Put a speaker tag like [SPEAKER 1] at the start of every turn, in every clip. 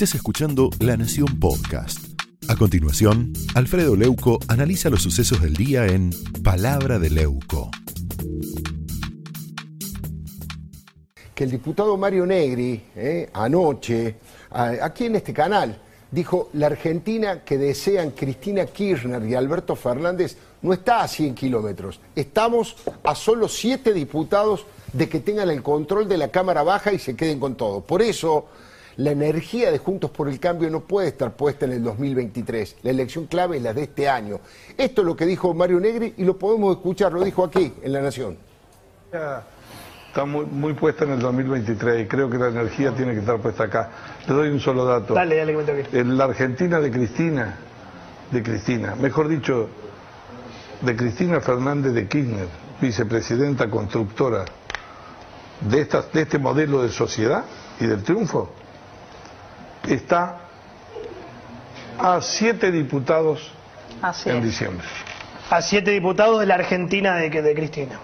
[SPEAKER 1] Estás escuchando La Nación Podcast. A continuación, Alfredo Leuco analiza los sucesos del día en Palabra de Leuco.
[SPEAKER 2] Que el diputado Mario Negri, eh, anoche, aquí en este canal, dijo, la Argentina que desean Cristina Kirchner y Alberto Fernández no está a 100 kilómetros. Estamos a solo siete diputados de que tengan el control de la Cámara Baja y se queden con todo. Por eso, la energía de Juntos por el Cambio no puede estar puesta en el 2023. La elección clave es la de este año. Esto es lo que dijo Mario Negri y lo podemos escuchar, lo dijo aquí, en La Nación.
[SPEAKER 3] Está muy, muy puesta en el 2023 y creo que la energía tiene que estar puesta acá. Le doy un solo dato.
[SPEAKER 4] Dale, dale,
[SPEAKER 3] En la Argentina de Cristina, de Cristina, mejor dicho, de Cristina Fernández de Kirchner, vicepresidenta constructora de, de este modelo de sociedad y del triunfo, está a siete diputados en diciembre.
[SPEAKER 4] A siete diputados de la Argentina de, de Cristina.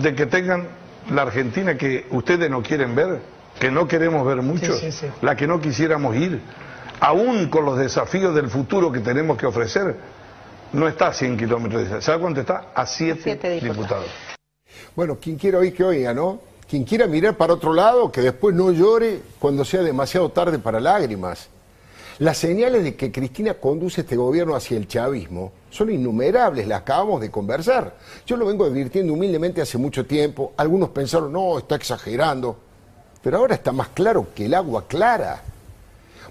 [SPEAKER 3] De que tengan la Argentina que ustedes no quieren ver, que no queremos ver mucho, la que no quisiéramos ir, aún con los desafíos del futuro que tenemos que ofrecer, no está a 100 kilómetros de ¿Sabe cuánto está? A 7 diputados.
[SPEAKER 2] Bueno, quien quiera oír que oiga, ¿no? Quien quiera mirar para otro lado, que después no llore cuando sea demasiado tarde para lágrimas. Las señales de que Cristina conduce este gobierno hacia el chavismo son innumerables, las acabamos de conversar. Yo lo vengo advirtiendo humildemente hace mucho tiempo. Algunos pensaron, no, está exagerando. Pero ahora está más claro que el agua clara.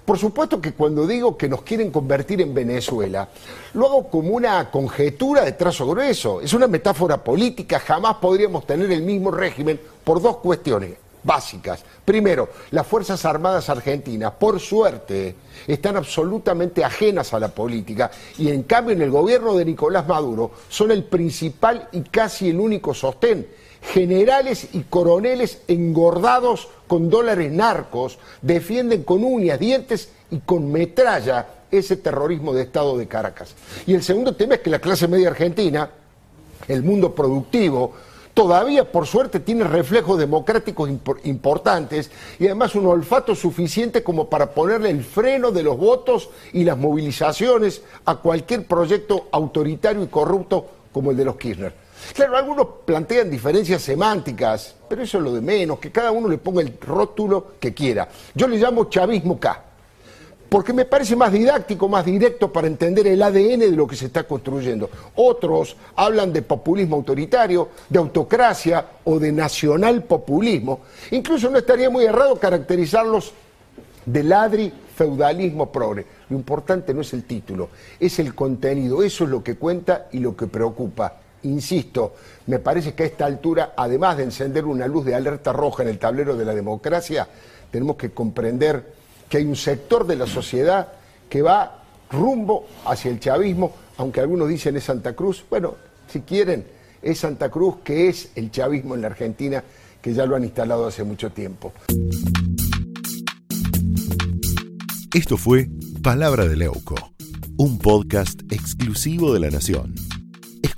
[SPEAKER 2] Por supuesto que cuando digo que nos quieren convertir en Venezuela, lo hago como una conjetura de trazo grueso. Es una metáfora política, jamás podríamos tener el mismo régimen por dos cuestiones básicas. Primero, las Fuerzas Armadas Argentinas, por suerte, están absolutamente ajenas a la política y en cambio en el gobierno de Nicolás Maduro son el principal y casi el único sostén. Generales y coroneles engordados con dólares narcos defienden con uñas, dientes y con metralla ese terrorismo de Estado de Caracas. Y el segundo tema es que la clase media argentina, el mundo productivo, todavía por suerte tiene reflejos democráticos importantes y además un olfato suficiente como para ponerle el freno de los votos y las movilizaciones a cualquier proyecto autoritario y corrupto como el de los Kirchner. Claro, algunos plantean diferencias semánticas, pero eso es lo de menos, que cada uno le ponga el rótulo que quiera. Yo le llamo chavismo K porque me parece más didáctico, más directo para entender el ADN de lo que se está construyendo. Otros hablan de populismo autoritario, de autocracia o de nacional populismo. Incluso no estaría muy errado caracterizarlos de ladri feudalismo progre. Lo importante no es el título, es el contenido. Eso es lo que cuenta y lo que preocupa. Insisto, me parece que a esta altura, además de encender una luz de alerta roja en el tablero de la democracia, tenemos que comprender que hay un sector de la sociedad que va rumbo hacia el chavismo, aunque algunos dicen es Santa Cruz. Bueno, si quieren, es Santa Cruz que es el chavismo en la Argentina, que ya lo han instalado hace mucho tiempo.
[SPEAKER 1] Esto fue Palabra de Leuco, un podcast exclusivo de La Nación.